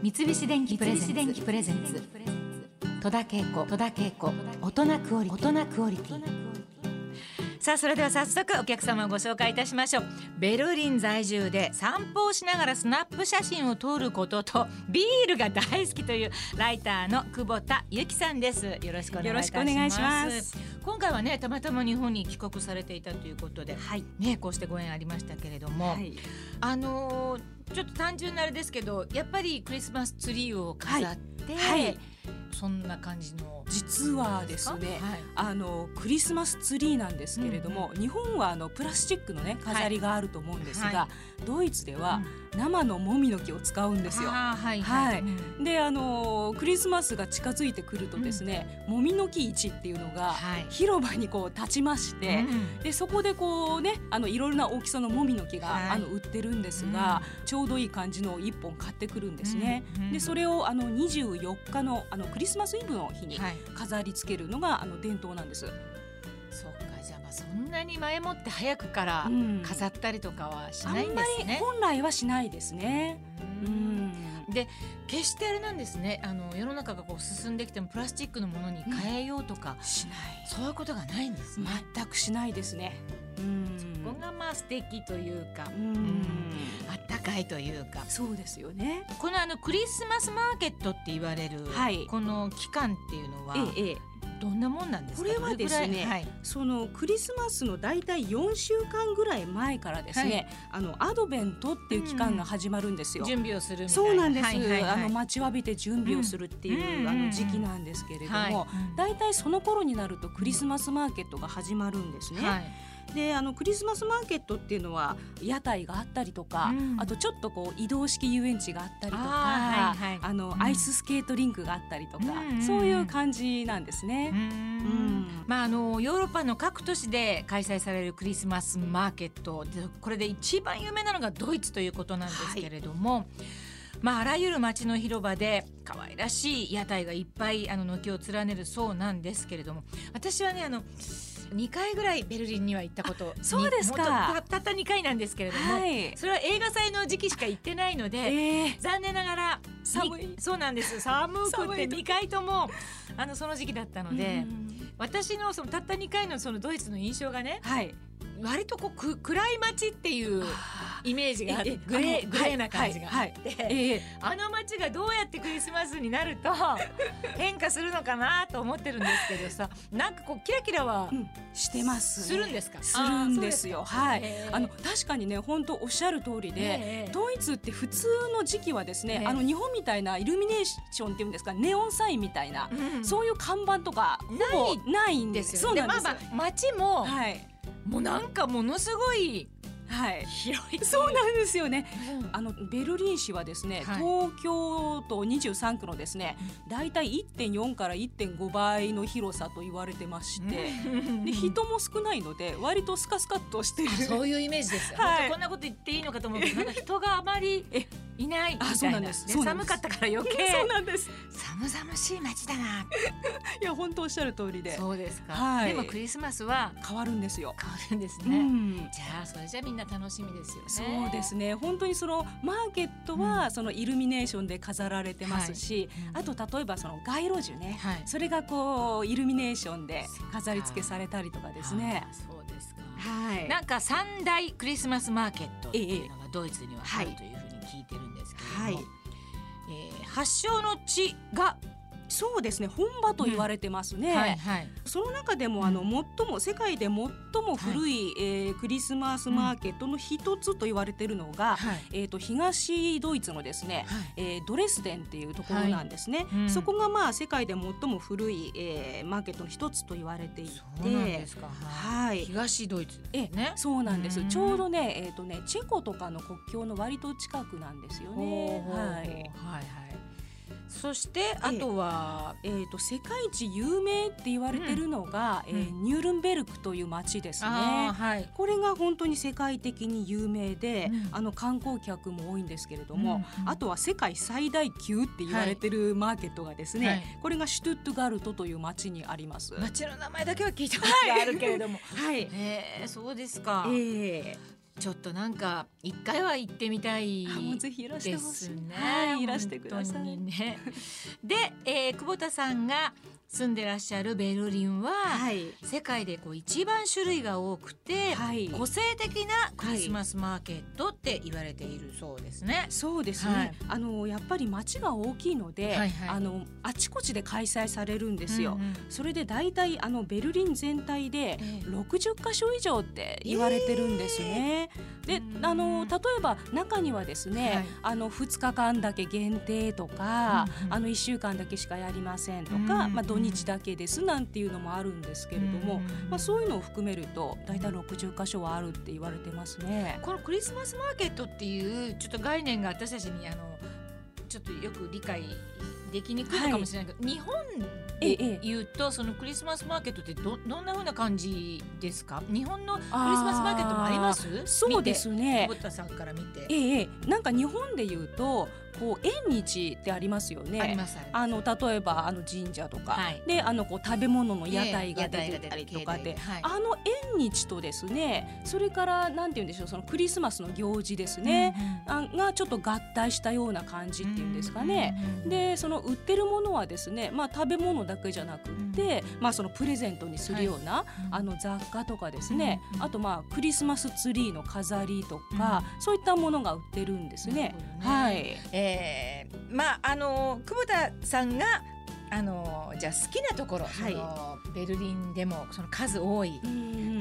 三菱電機プレゼンツ。戸田恵子。戸田恵子。大人クオリ大人クオリティ。さあそれでは早速お客様をご紹介いたしましょう。ベルリン在住で散歩をしながらスナップ写真を撮ることとビールが大好きというライターの久保田由紀さんです。よろしくお願いいたします今回はねたまたま日本に帰国されていたということで、はい、ねこうしてご縁ありましたけれども、はい、あのー、ちょっと単純なあれですけどやっぱりクリスマスツリーを飾って、はいそんな感じの実はですね、はい、あのクリスマスツリーなんですけれども、うん、日本はあのプラスチックのね飾りがあると思うんですが、はい、ドイツでは生のもみの木を使うんですよ。はい、はい、であのクリスマスが近づいてくるとですね、うん、もみの木市っていうのが広場にこう立ちまして、でそこでこうねあのいろいろな大きさのもみの木が、あの売ってるんですが、ちょうどいい感じの一本買ってくるんですね。でそれをあの24日のあのクリスマスイブの日に飾り付けるのが、あの伝統なんです。そうかじゃあまあそんなに前もって早くから飾ったりとかはしないんですね。本来はしないですね。うん。で決してあれなんですね。あの世の中がこう進んできてもプラスチックのものに変えようとか、うん、しない。そういうことがないんですね。全くしないですね。うんそこがまあ素敵というかうん。あったかいというか。そうですよね。このあのクリスマスマーケットって言われる、はい、この期間っていうのは、ええ、どんなもんなんですか？これはですね、はい、そのクリスマスの大体4週間ぐらい前からですね、はい、あのアドベントっていう期間が始まるんですよ。準備をするそうなんです、はいはいはい、あの待ちわびて準備をするっていう、うん、あの時期なんですけれども、大体その頃になるとクリスマスマーケットが始まるんですね。であのクリスマスマーケットっていうのは屋台があったりとか、うん、あとちょっとこう移動式遊園地があったりとかあ、はいはい、あの、うん、アイススケートリンクがあったりとか、うん、そういう感じなんですね。まああのヨーロッパの各都市で開催されるクリスマスマーケットこれで一番有名なのがドイツということなんですけれども。はい。まあ、あらゆる街の広場で可愛らしい屋台がいっぱいあの軒を連ねるそうなんですけれども私はねあの2回ぐらいベルリンには行ったことそうですか。たった2回なんですけれども、はい、それは映画祭の時期しか行ってないので、えー、残念ながら寒いそうなんです。寒くて2回ともあのその時期だったので私のそのたった2回のそのドイツの印象がね、はい、割とこうく暗い街っていうイメージがあってグレーグレーな感じが。あって、はい。はい、あの街がどうやってクリスマスになると 変化するのかなと思ってるんですけどさなんかこうキラキラは、してます、ね、するんですか？するんです。よ。はい。あの確かにね本当おっしゃる通りでドイツって普通の時期はですねあの日本みたいなイルミネーションっていうんですかネオンサインみたいな、うん、そういう看板とかほぼないんですよ、そうなんですまあまあ街も、はいもうなんかものすごいはい、広い。そうなんですよね、うん、あのベルリン市はですね、はい、東京都23区のですね大体1.4から1.5倍の広さと言われてまして、で人も少ないので割とスカスカとしてる。そういうイメージです、はい、こんなこと言っていいのかと思うけどなんか人があまりいないみたいな、ね、寒かったから余計。そうなんです。寒々しい街だな。いや本当おっしゃる通りで。そうですか、はい、でもクリスマスは変わるんですよ。変わるんですね、うん、じゃあそれじゃみんな楽しみですよね。そうですね。本当にそのマーケットはそのイルミネーションで飾られてますし、うん、あと例えばその街路樹ね、はい、それがこうイルミネーションで飾り付けされたりとかですね。そうですか。はい、なんか三大クリスマスマーケットっていうのがドイツにはあるというふうに聞いてるんですけれども、はい。えー、発祥の地がそうですね本場と言われてますね、うん。はいはい、その中でもあの最も世界で最も古い、はい、えー、クリスマスマーケットの一つと言われているのが、はい、えーと、東ドイツのですね、はい、えー、ドレスデンっていうところなんですね、うん、そこがまあ世界で最も古い、えー、マーケットの一つと言われていてはい、東ドイツ、ね、えそうなんです。ちょうどね,、えーとねチェコとかの国境の割と近くなんですよね。はい、はいはいそしてあとは、えー、と世界一有名って言われてるのが、うん、えー、ニュールンベルクという町ですね、はい、これが本当に世界的に有名で、うん、あの観光客も多いんですけれども、うんうん、あとは世界最大級って言われてるマーケットがですね、はい、これがシュトゥットガルトという町にあります。町の名前だけは聞いたことがあるけれども。はい、えー、そうですか、えーちょっとなんか一回は行ってみたいですね。はい、いらしてください。ね、で、えー、久保田さんが住んでらっしゃるベルリンは、はい、世界でこう一番種類が多くて、はい、個性的なクリスマスマーケットって言われているそうですね。そうですね。はい、あのやっぱり街が大きいので、はいはい、あのあちこちで開催されるんですよ。うんうん、それで大体あのベルリン全体で60カ所以上って言われてるんですね。えー、で、あの例えば中にはですね、はい、あの2日間だけ限定とか、うんうん、あの1週間だけしかやりませんとか、うんうん、まあ土日だけですなんていうのもあるんですけれども、まあ、そういうのを含めると大体60箇所はあるって言われてますね。このクリスマスマーケットっていうちょっと概念が私たちにあのちょっとよく理解できにくいかもしれないけど、はい、日本で言うとそのクリスマスマーケットってどどんなふうな感じですか？日本のクリスマスマーケットもあります？そうですね。久保田さんから見て。ええ。なんか日本で言うとこう縁日ってありますよね。あの例えばあの神社とか、はい、であのこう食べ物の屋台が出てたりとかで、はい、あの縁日とですねそれからなんて言うんでしょうそのクリスマスの行事ですね、うんうん、がちょっと合体したような感じっていうんですかね。うんうん、でその売ってるものはですねまあ食べ物だけじゃなくて、うん、まあそのプレゼントにするような、はい、あの雑貨とかですね、うんうん、あとまあクリスマスツリーの飾りとか、そういったものが売ってるんですね。ね。はい。えーえー、まああの久保田さんがあのじゃあ好きなところ、はい、そのベルリンでもその数多い、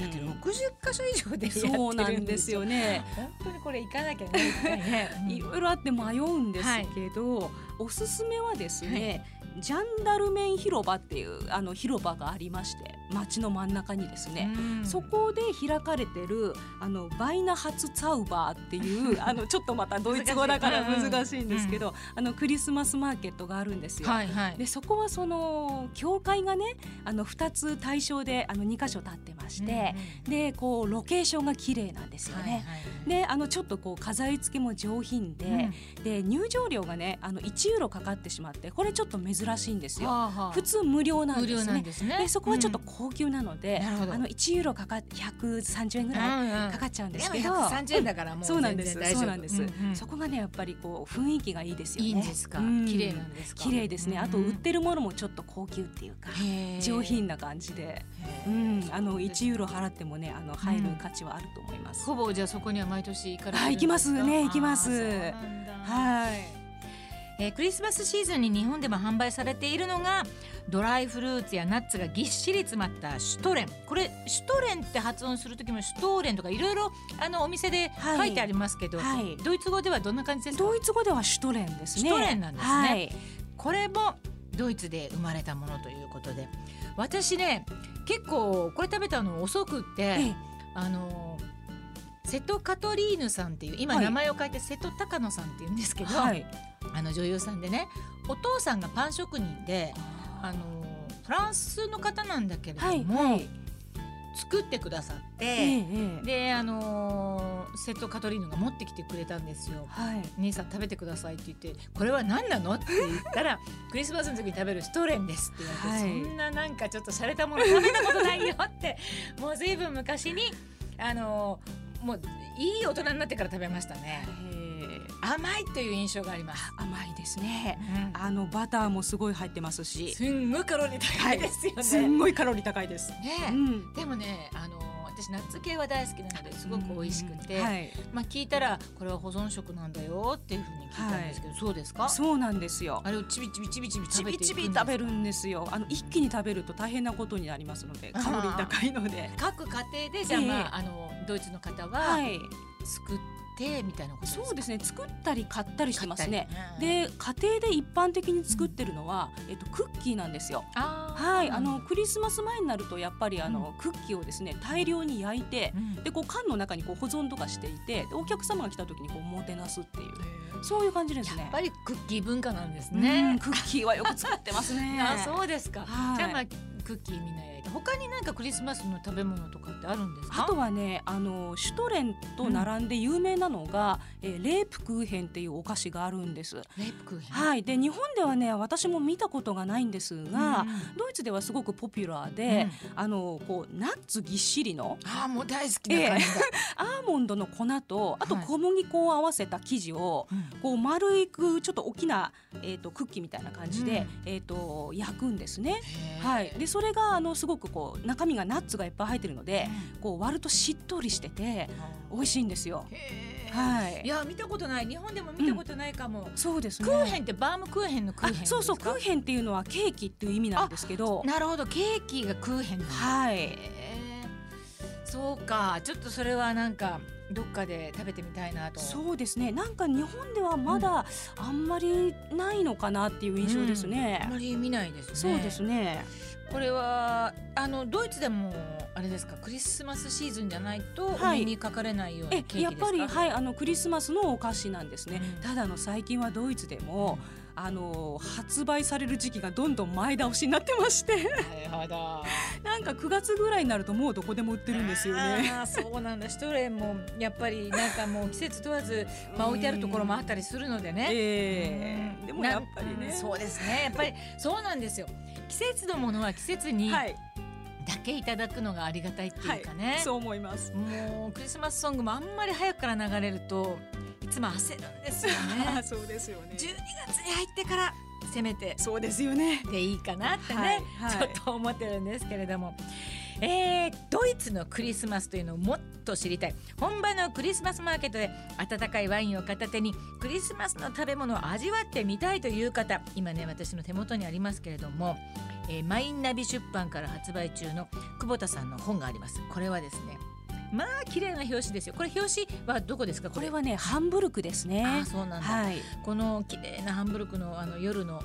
だって60箇所以上でそうなんですよね。本当にこれ行かなきゃね、いろいろあって迷うんですけど、はい、おすすめはですね、ジャンダルメン広場っていうあの広場がありまして街の真ん中にですね、そこで開かれてるあのバイナハツツァウバーっていう あのちょっとまたドイツ語だから難しい。んですけど、うん、あのクリスマスマーケットがあるんですよ。はいはい、でそこはその教会がねあの2つ対象であの2箇所立ってまして、うんうん、でこうロケーションが綺麗なんですよね。であのちょっとこう飾り付けも上品で、うん、で入場料がねあの1ユーロかかってしまってこれちょっと珍しいんですよ。はあはあ、普通無料なんですね。ですね。でそこはちょっと高級なので、うん、あの1ユーロかかって130円ぐらいかかっちゃうんですけど、うんうん、130円だからもうそうなんです。そうなんです、うんうん、そこがねやっぱりこう雰囲気がいいですよね。いいんですか？綺麗なんです綺麗ですね。あと売ってるものもちょっと高級っていうか上品な感じで、うん、あの1ユーロ払ってもねあの入る価値はあると思います。ほぼじゃあそこには毎年行かれてるんですか？行きますね行きます。はい。えー、クリスマスシーズンに日本でも販売されているのがドライフルーツやナッツがぎっしり詰まったシュトレン。これシュトレンって発音する時もシュトーレンとかいろいろあのお店で書いてありますけど、はいはい、ドイツ語ではどんな感じですか？ドイツ語ではシュトレンですね。シュトレンなんですね、はい、これもドイツで生まれたものということで。私ね結構これ食べたの遅くって、あの瀬戸カトリーヌさんっていう今名前を変えて瀬戸高野さんっていうんですけど、はい、あの女優さんでねお父さんがパン職人であのフランスの方なんだけれども、はいはい、作ってくださって、ええ、であのー、セットカトリーヌが持ってきてくれたんですよ。はい、兄さん食べてくださいって言ってこれは何なの？って言ったら クリスマスの時に食べるシュトレンですって言われて、はい、そんななんかちょっと洒落たもの食べたことないよって もう随分昔にあのー、もういい大人になってから食べましたね。甘いという印象があります。甘いですね、うん、あのバターもすごい入ってますし。すんごいカロリー高いですよね、はい、すんごいカロリー高いです。ね、うん、でもねあの私ナッツ系は大好きなのですごく美味しくて、はい、まあ聞いたらこれは保存食なんだよっていうふうに聞いたんですけど、はい、そうですか？そうなんですよ。あれをちびちびちびちびちびちび食べるんですよ。あの一気に食べると大変なことになりますのでカロリー高いので。各家庭でじゃあ、まあ、え。ー、あのドイツの方は作っててみたいなことそうですね。作ったり買ったりしてますね、うん、で家庭で一般的に作ってるのは、うん、えっと、クッキーなんですよはいあのクリスマス前になるとやっぱりあの、うん、クッキーをですね大量に焼いて、でこう缶の中にこう保存とかしていてお客様が来た時にこうもてなすっていう。そういう感じですね。やっぱりクッキー文化なんですね、クッキーはよく作ってますね。あそうですか、はい、じゃあまあクッキーみんな焼いて他になんかクリスマスの食べ物とかってあるんですか？あとはねあのシュトレンと並んで有名なのが、うん、えー、レープクーヘンっていうお菓子があるんです。レープクーヘン。はい。で日本ではね私も見たことがないんですが、うん、ドイツではすごくポピュラーで、うん、あのこうナッツぎっしりのあもう大好きな感じ、えー、アーモンドの粉とあと小麦粉を合わせた生地を、はい、こう丸いくちょっと大きな、えーと、クッキーみたいな感じで、えーと、焼くんですね。はい、でそれがあのすごくこう中身がナッツがいっぱい入ってるので、こう割るとしっとりしてて美味しいんですよ。はい。いや見たことない日本でも見たことないかも。うん、そうですね。クーヘンってバームクーヘンのクーヘンそうそうクーヘンっていうのはケーキっていう意味なんですけど。なるほどケーキがクーヘンはい。そうかちょっとそれはなんかどっかで食べてみたいなと。そうですね。なんか日本ではまだあんまりないのかなっていう印象ですね、うん、あんまり見ないですね。そうですね。これはあのドイツでもあれですか？クリスマスシーズンじゃないとお目にかかれないようなケーキですか、はい、やっぱりはいあのクリスマスのお菓子なんですね、うん、ただの最近はドイツでも、うんあの発売される時期がどんどん前倒しになってまして。な んか9月ぐらいになるともうどこでも売ってるんですよね。あそうなんだ。シュトレンもやっぱりなんかもう季節問わず、まあ、置いてあるところもあったりするのでね。えー、でもやっぱりね。そうですね。やっぱりそうなんですよ。季節のものは季節に、はいだけいただくのがありがたいっていうかね、はい、そう思いますもうクリスマスソングもあんまり早くから流れるといつも焦るんですよね。そうですよね。12月に入ってからせめてそうですよね。でいいかなってね、はいはい、ちょっと思ってるんですけれども。えー、ドイツのクリスマスというのをもっと知りたい。本場のクリスマスマーケットで温かいワインを片手にクリスマスの食べ物を味わってみたいという方。今ね私の手元にありますけれども、えー、マインナビ出版から発売中の久保田さんの本があります。これはですねまあ綺麗な表紙ですよ。これ表紙はどこですか？これ。はねハンブルクですね。あそうなんだ、はい、この綺麗なハンブルクのあの夜の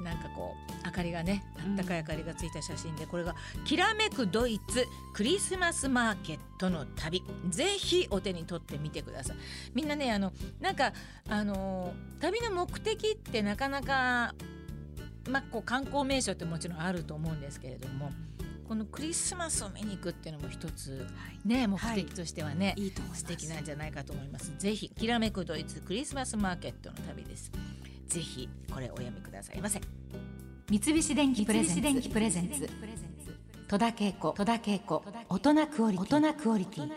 えなんかこう明かりがねあったかい明かりがついた写真で、これが「きらめくドイツクリスマスマーケットの旅」ぜひお手に取ってみてください。みんなねあのなんかあの旅の目的ってなかなかまあこう観光名所ってもちろんあると思うんですけれどもこのクリスマスを見に行くっていうのも一つ、ね、目的としてはね、い、いと素敵なんじゃないかと思います。ぜひきらめくドイツクリスマスマーケットの旅です。ぜひこれお読みくださいませ。三菱電機プレゼンツ。戸田恵子。大人クオリティ